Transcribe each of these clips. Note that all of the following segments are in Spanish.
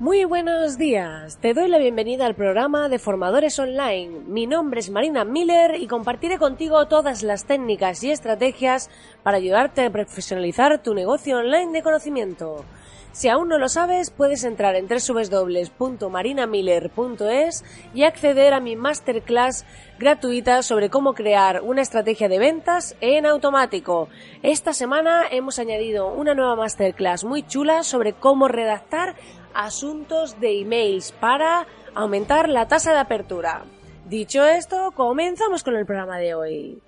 Muy buenos días, te doy la bienvenida al programa de Formadores Online. Mi nombre es Marina Miller y compartiré contigo todas las técnicas y estrategias para ayudarte a profesionalizar tu negocio online de conocimiento. Si aún no lo sabes, puedes entrar en www.marinamiller.es y acceder a mi masterclass gratuita sobre cómo crear una estrategia de ventas en automático. Esta semana hemos añadido una nueva masterclass muy chula sobre cómo redactar asuntos de emails para aumentar la tasa de apertura. Dicho esto, comenzamos con el programa de hoy.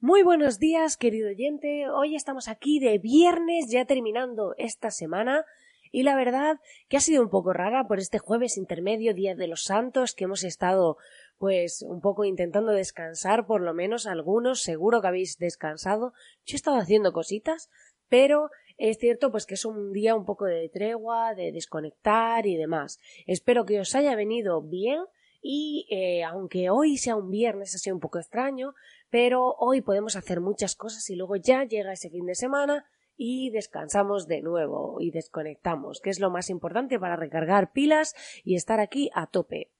Muy buenos días, querido oyente. Hoy estamos aquí de viernes, ya terminando esta semana. Y la verdad que ha sido un poco rara por este jueves intermedio, Día de los Santos, que hemos estado pues un poco intentando descansar, por lo menos algunos, seguro que habéis descansado. Yo he estado haciendo cositas, pero es cierto pues que es un día un poco de tregua, de desconectar y demás. Espero que os haya venido bien y eh, aunque hoy sea un viernes sido un poco extraño, pero hoy podemos hacer muchas cosas y luego ya llega ese fin de semana y descansamos de nuevo y desconectamos, que es lo más importante para recargar pilas y estar aquí a tope.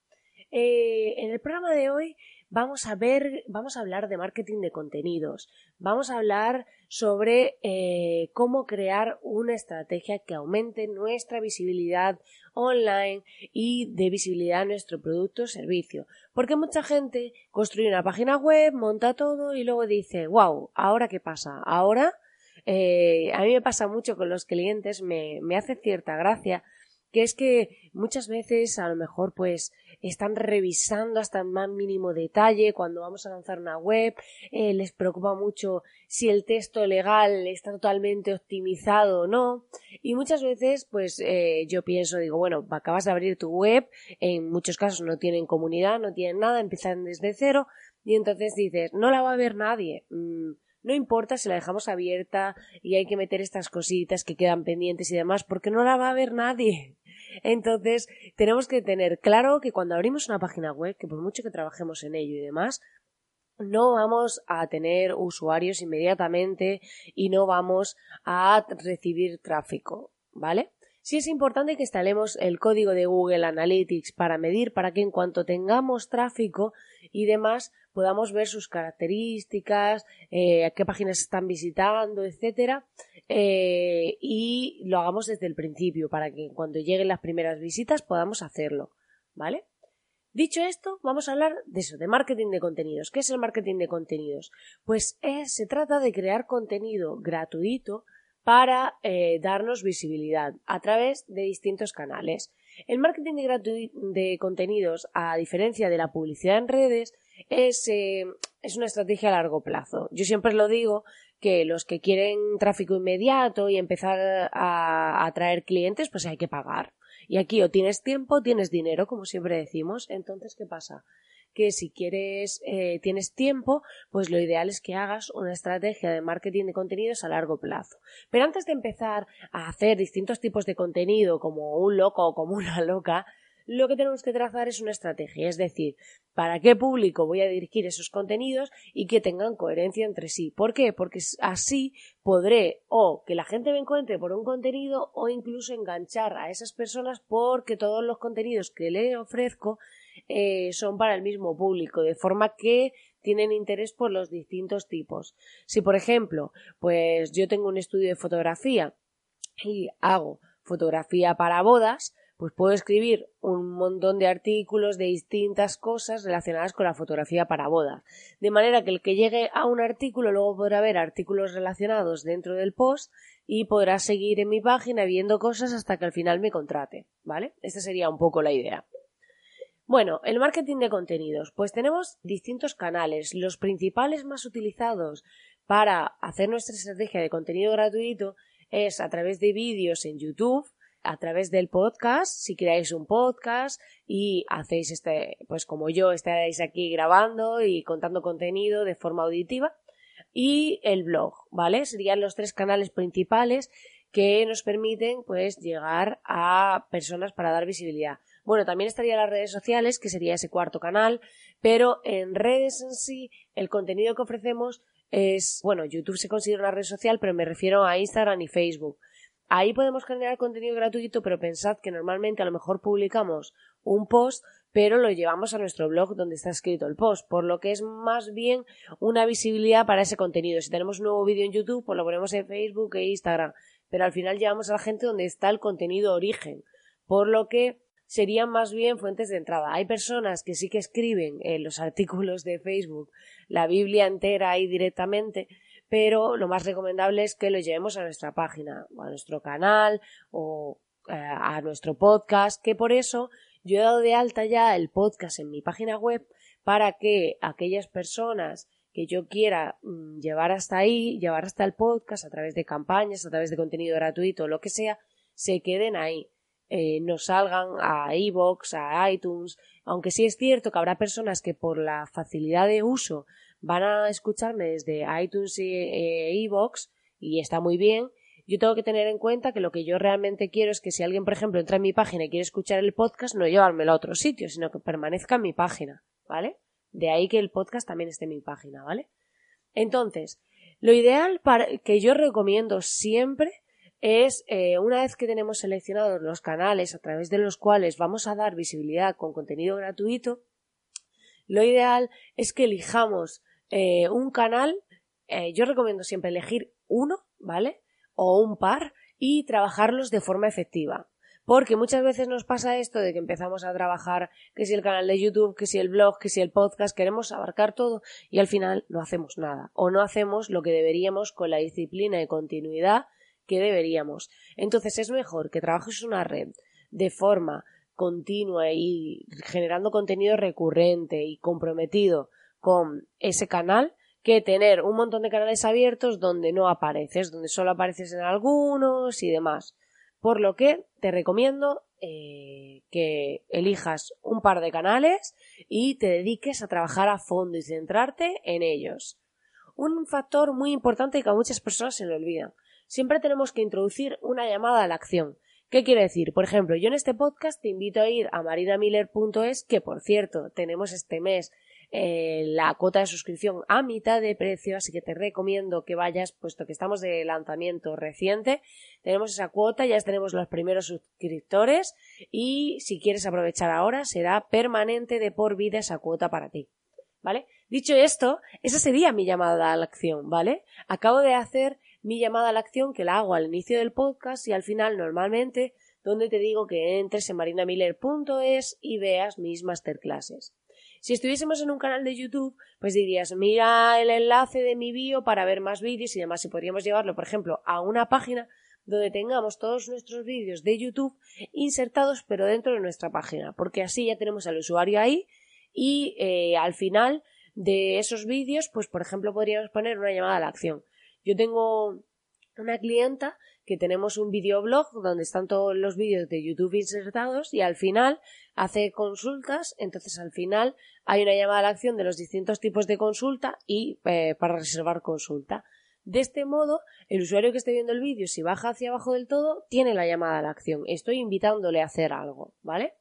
Eh, en el programa de hoy vamos a ver, vamos a hablar de marketing de contenidos, vamos a hablar sobre eh, cómo crear una estrategia que aumente nuestra visibilidad online y de visibilidad a nuestro producto o servicio. Porque mucha gente construye una página web, monta todo y luego dice, wow, ¿ahora qué pasa? Ahora, eh, a mí me pasa mucho con los clientes, me, me hace cierta gracia que es que muchas veces a lo mejor pues están revisando hasta el más mínimo detalle cuando vamos a lanzar una web, eh, les preocupa mucho si el texto legal está totalmente optimizado o no y muchas veces pues eh, yo pienso digo bueno acabas de abrir tu web en muchos casos no tienen comunidad no tienen nada empiezan desde cero y entonces dices no la va a ver nadie mm, no importa si la dejamos abierta y hay que meter estas cositas que quedan pendientes y demás, porque no la va a ver nadie. Entonces, tenemos que tener claro que cuando abrimos una página web, que por mucho que trabajemos en ello y demás, no vamos a tener usuarios inmediatamente y no vamos a recibir tráfico, ¿vale? Sí es importante que instalemos el código de Google Analytics para medir para que en cuanto tengamos tráfico y demás podamos ver sus características, eh, qué páginas están visitando, etcétera, eh, y lo hagamos desde el principio para que cuando lleguen las primeras visitas podamos hacerlo, ¿vale? Dicho esto, vamos a hablar de eso, de marketing de contenidos. ¿Qué es el marketing de contenidos? Pues se trata de crear contenido gratuito para eh, darnos visibilidad a través de distintos canales. El marketing de, contenidos, a diferencia de la publicidad en redes, es, eh, es una estrategia a largo plazo. Yo siempre lo digo que los que quieren tráfico inmediato y empezar a atraer clientes, pues hay que pagar. Y aquí o tienes tiempo, tienes dinero, como siempre decimos. Entonces, ¿qué pasa? Que si quieres, eh, tienes tiempo, pues lo ideal es que hagas una estrategia de marketing de contenidos a largo plazo. Pero antes de empezar a hacer distintos tipos de contenido como un loco o como una loca, lo que tenemos que trazar es una estrategia, es decir, para qué público voy a dirigir esos contenidos y que tengan coherencia entre sí. ¿Por qué? Porque así podré o que la gente me encuentre por un contenido o incluso enganchar a esas personas porque todos los contenidos que le ofrezco eh, son para el mismo público, de forma que tienen interés por los distintos tipos. Si, por ejemplo, pues yo tengo un estudio de fotografía y hago fotografía para bodas, pues puedo escribir un montón de artículos de distintas cosas relacionadas con la fotografía para bodas. De manera que el que llegue a un artículo luego podrá ver artículos relacionados dentro del post y podrá seguir en mi página viendo cosas hasta que al final me contrate. ¿Vale? Esta sería un poco la idea. Bueno, el marketing de contenidos. Pues tenemos distintos canales. Los principales más utilizados para hacer nuestra estrategia de contenido gratuito es a través de vídeos en YouTube, a través del podcast, si creáis un podcast y hacéis este, pues como yo, estáis aquí grabando y contando contenido de forma auditiva, y el blog, ¿vale? Serían los tres canales principales que nos permiten, pues, llegar a personas para dar visibilidad. Bueno, también estaría las redes sociales, que sería ese cuarto canal, pero en redes en sí, el contenido que ofrecemos es, bueno, YouTube se considera una red social, pero me refiero a Instagram y Facebook. Ahí podemos generar contenido gratuito, pero pensad que normalmente a lo mejor publicamos un post, pero lo llevamos a nuestro blog donde está escrito el post, por lo que es más bien una visibilidad para ese contenido. Si tenemos un nuevo vídeo en YouTube, pues lo ponemos en Facebook e Instagram, pero al final llevamos a la gente donde está el contenido origen, por lo que serían más bien fuentes de entrada. Hay personas que sí que escriben en los artículos de Facebook la Biblia entera ahí directamente, pero lo más recomendable es que lo llevemos a nuestra página, o a nuestro canal, o eh, a nuestro podcast, que por eso yo he dado de alta ya el podcast en mi página web para que aquellas personas que yo quiera mm, llevar hasta ahí, llevar hasta el podcast a través de campañas, a través de contenido gratuito, lo que sea, se queden ahí. Eh, no salgan a iVoox, a iTunes, aunque sí es cierto que habrá personas que por la facilidad de uso van a escucharme desde iTunes y iVoox y está muy bien. Yo tengo que tener en cuenta que lo que yo realmente quiero es que si alguien, por ejemplo, entra en mi página y quiere escuchar el podcast, no llevármelo a otro sitio, sino que permanezca en mi página, ¿vale? De ahí que el podcast también esté en mi página, ¿vale? Entonces, lo ideal para, que yo recomiendo siempre es, eh, una vez que tenemos seleccionados los canales a través de los cuales vamos a dar visibilidad con contenido gratuito, lo ideal es que elijamos eh, un canal, eh, yo recomiendo siempre elegir uno, ¿vale? O un par y trabajarlos de forma efectiva. Porque muchas veces nos pasa esto de que empezamos a trabajar que si el canal de YouTube, que si el blog, que si el podcast, queremos abarcar todo y al final no hacemos nada o no hacemos lo que deberíamos con la disciplina y continuidad que deberíamos. Entonces es mejor que trabajes una red de forma continua y generando contenido recurrente y comprometido con ese canal que tener un montón de canales abiertos donde no apareces, donde solo apareces en algunos y demás. Por lo que te recomiendo eh, que elijas un par de canales y te dediques a trabajar a fondo y centrarte en ellos. Un factor muy importante que a muchas personas se le olvida. Siempre tenemos que introducir una llamada a la acción. ¿Qué quiere decir? Por ejemplo, yo en este podcast te invito a ir a marinamiller.es, que por cierto, tenemos este mes eh, la cuota de suscripción a mitad de precio, así que te recomiendo que vayas, puesto que estamos de lanzamiento reciente, tenemos esa cuota, ya tenemos los primeros suscriptores y si quieres aprovechar ahora será permanente de por vida esa cuota para ti. ¿Vale? Dicho esto, esa sería mi llamada a la acción, ¿vale? Acabo de hacer mi llamada a la acción que la hago al inicio del podcast y al final normalmente donde te digo que entres en marinamiller.es y veas mis masterclasses. Si estuviésemos en un canal de YouTube, pues dirías, mira el enlace de mi bio para ver más vídeos y demás. Si podríamos llevarlo, por ejemplo, a una página donde tengamos todos nuestros vídeos de YouTube insertados, pero dentro de nuestra página, porque así ya tenemos al usuario ahí y eh, al final de esos vídeos, pues por ejemplo, podríamos poner una llamada a la acción. Yo tengo una clienta que tenemos un videoblog donde están todos los vídeos de YouTube insertados y al final hace consultas, entonces al final hay una llamada a la acción de los distintos tipos de consulta y eh, para reservar consulta. De este modo, el usuario que esté viendo el vídeo, si baja hacia abajo del todo, tiene la llamada a la acción. Estoy invitándole a hacer algo, ¿vale?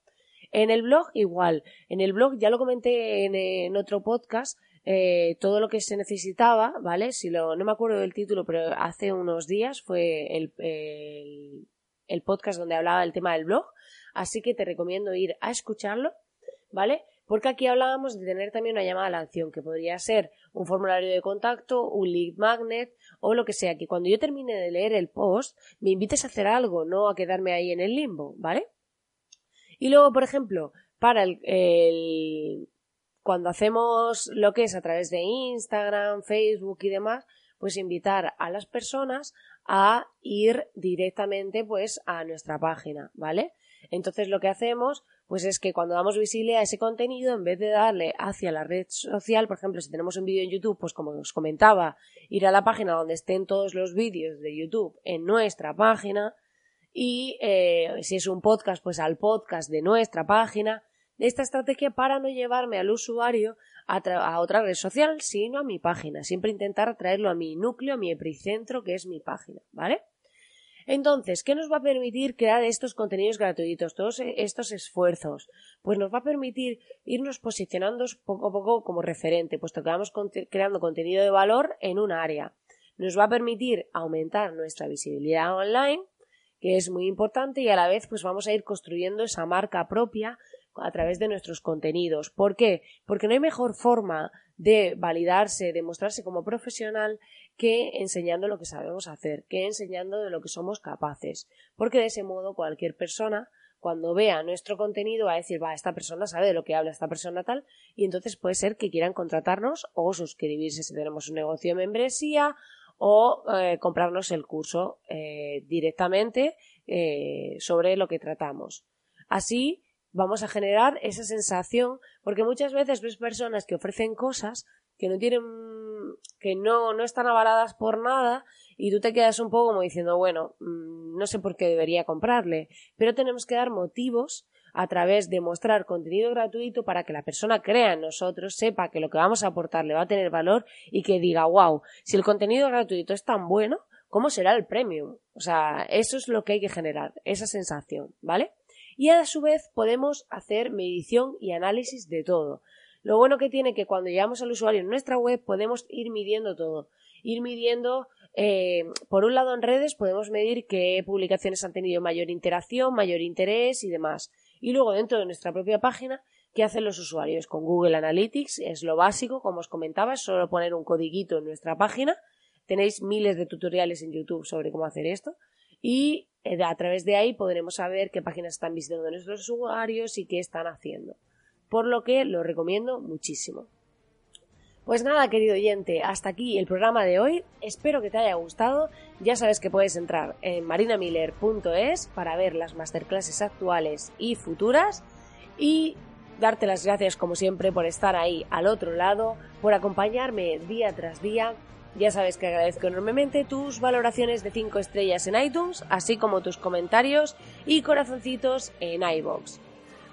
En el blog, igual. En el blog, ya lo comenté en otro podcast, eh, todo lo que se necesitaba, ¿vale? Si lo, no me acuerdo del título, pero hace unos días fue el, el, podcast donde hablaba del tema del blog, así que te recomiendo ir a escucharlo, ¿vale? Porque aquí hablábamos de tener también una llamada a la acción, que podría ser un formulario de contacto, un lead magnet o lo que sea, que cuando yo termine de leer el post me invites a hacer algo, no a quedarme ahí en el limbo, ¿vale? Y luego, por ejemplo, para el, cuando hacemos lo que es a través de Instagram, Facebook y demás, pues invitar a las personas a ir directamente pues a nuestra página, ¿vale? Entonces lo que hacemos pues es que cuando damos visibilidad a ese contenido, en vez de darle hacia la red social, por ejemplo, si tenemos un vídeo en YouTube, pues como os comentaba, ir a la página donde estén todos los vídeos de YouTube en nuestra página y eh, si es un podcast, pues al podcast de nuestra página. Esta estrategia para no llevarme al usuario a, otra red social, sino a mi página. Siempre intentar traerlo a mi núcleo, a mi epicentro, que es mi página, ¿vale? Entonces, ¿qué nos va a permitir crear estos contenidos gratuitos, todos estos esfuerzos? Pues nos va a permitir irnos posicionando poco a poco como referente, puesto que vamos creando contenido de valor en un área. Nos va a permitir aumentar nuestra visibilidad online, que es muy importante, y a la vez pues vamos a ir construyendo esa marca propia a través de nuestros contenidos. ¿Por qué? Porque no hay mejor forma de validarse, de mostrarse como profesional que enseñando lo que sabemos hacer, que enseñando de lo que somos capaces. Porque de ese modo cualquier persona cuando vea nuestro contenido va a decir, va, esta persona sabe de lo que habla esta persona tal, y entonces puede ser que quieran contratarnos o suscribirse si tenemos un negocio de membresía o eh, comprarnos el curso eh, directamente eh, sobre lo que tratamos. Así vamos a generar esa sensación, porque muchas veces ves personas que ofrecen cosas que no tienen, que no, no están avaladas por nada y tú te quedas un poco como diciendo, bueno, mm, no sé por qué debería comprarle, pero tenemos que dar motivos a través de mostrar contenido gratuito para que la persona crea en nosotros, sepa que lo que vamos a aportar le va a tener valor y que diga, wow, si el contenido gratuito es tan bueno, ¿cómo será el premium? O sea, eso es lo que hay que generar, esa sensación, ¿vale? Y a su vez podemos hacer medición y análisis de todo. Lo bueno que tiene que cuando llegamos al usuario en nuestra web podemos ir midiendo todo. Ir midiendo, eh, por un lado en redes podemos medir qué publicaciones han tenido mayor interacción, mayor interés y demás. Y luego dentro de nuestra propia página, ¿qué hacen los usuarios? Con Google Analytics es lo básico, como os comentaba, es solo poner un codiguito en nuestra página. Tenéis miles de tutoriales en YouTube sobre cómo hacer esto. Y a través de ahí podremos saber qué páginas están visitando nuestros usuarios y qué están haciendo. Por lo que lo recomiendo muchísimo. Pues nada, querido oyente, hasta aquí el programa de hoy. Espero que te haya gustado. Ya sabes que puedes entrar en marinamiller.es para ver las masterclasses actuales y futuras y darte las gracias como siempre por estar ahí al otro lado, por acompañarme día tras día ya sabes que agradezco enormemente tus valoraciones de 5 estrellas en iTunes, así como tus comentarios y corazoncitos en iBox.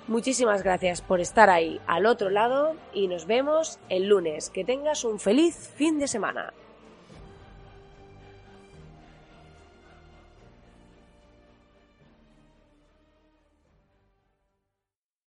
Muchísimas gracias por estar ahí al otro lado y nos vemos el lunes. Que tengas un feliz fin de semana.